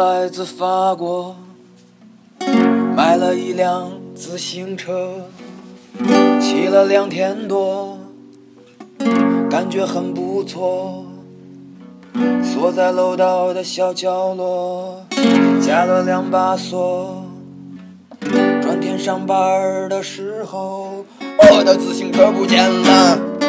来自法国，买了一辆自行车，骑了两天多，感觉很不错。锁在楼道的小角落，加了两把锁。转天上班的时候，我的自行车不见了。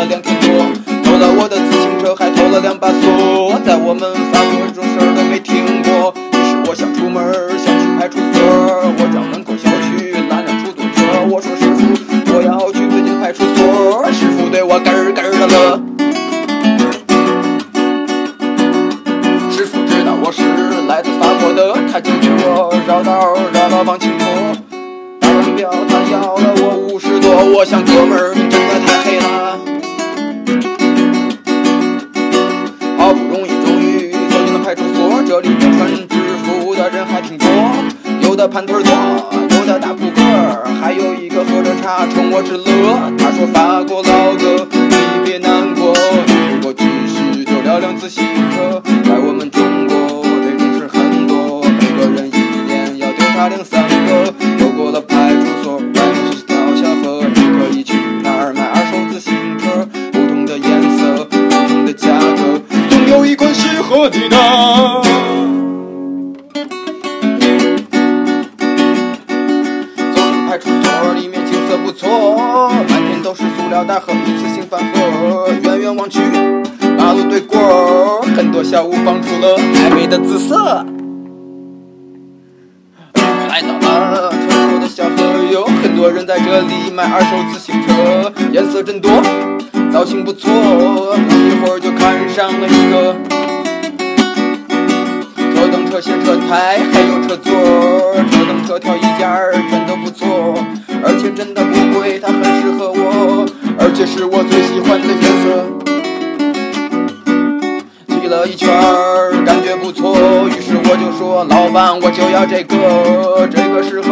了两天多，偷了我的自行车还偷了两把锁，在我们法国这种事儿都没听过。于是我想出门，想去派出所，我找门口小区拦着出租车，我说师傅，我要去最近派出所，师傅对我咯咯的乐。师傅知道我是来自法国的，他就给我绕道绕到王清波。打完表，他要了我五十多。我想哥们儿，你真的这里面穿制服的人还挺多，有的盘腿坐，有的打扑克，还有一个喝着茶冲我直乐。他说：“法国老哥，你别难过，如果其实就两辆自行车，在我们中国这种事很多，每个人一年要丢他两三个。走过了派出所，外面是条小河，你可以去那儿买二手自行车，不同的颜色，不同的价格，总有一款适合你的。都是塑料袋和一次性饭盒。远远望去，马路对过，很多小屋放出了暧昧的紫色。来到了传说的小河，有很多人在这里买二手自行车，颜色真多，造型不错。不一会儿就看上了一个，车灯、车线、车胎，还有车座，车灯、车条一件儿是我最喜欢的颜色。骑了一圈儿，感觉不错，于是我就说：“老板，我就要这个，这个适合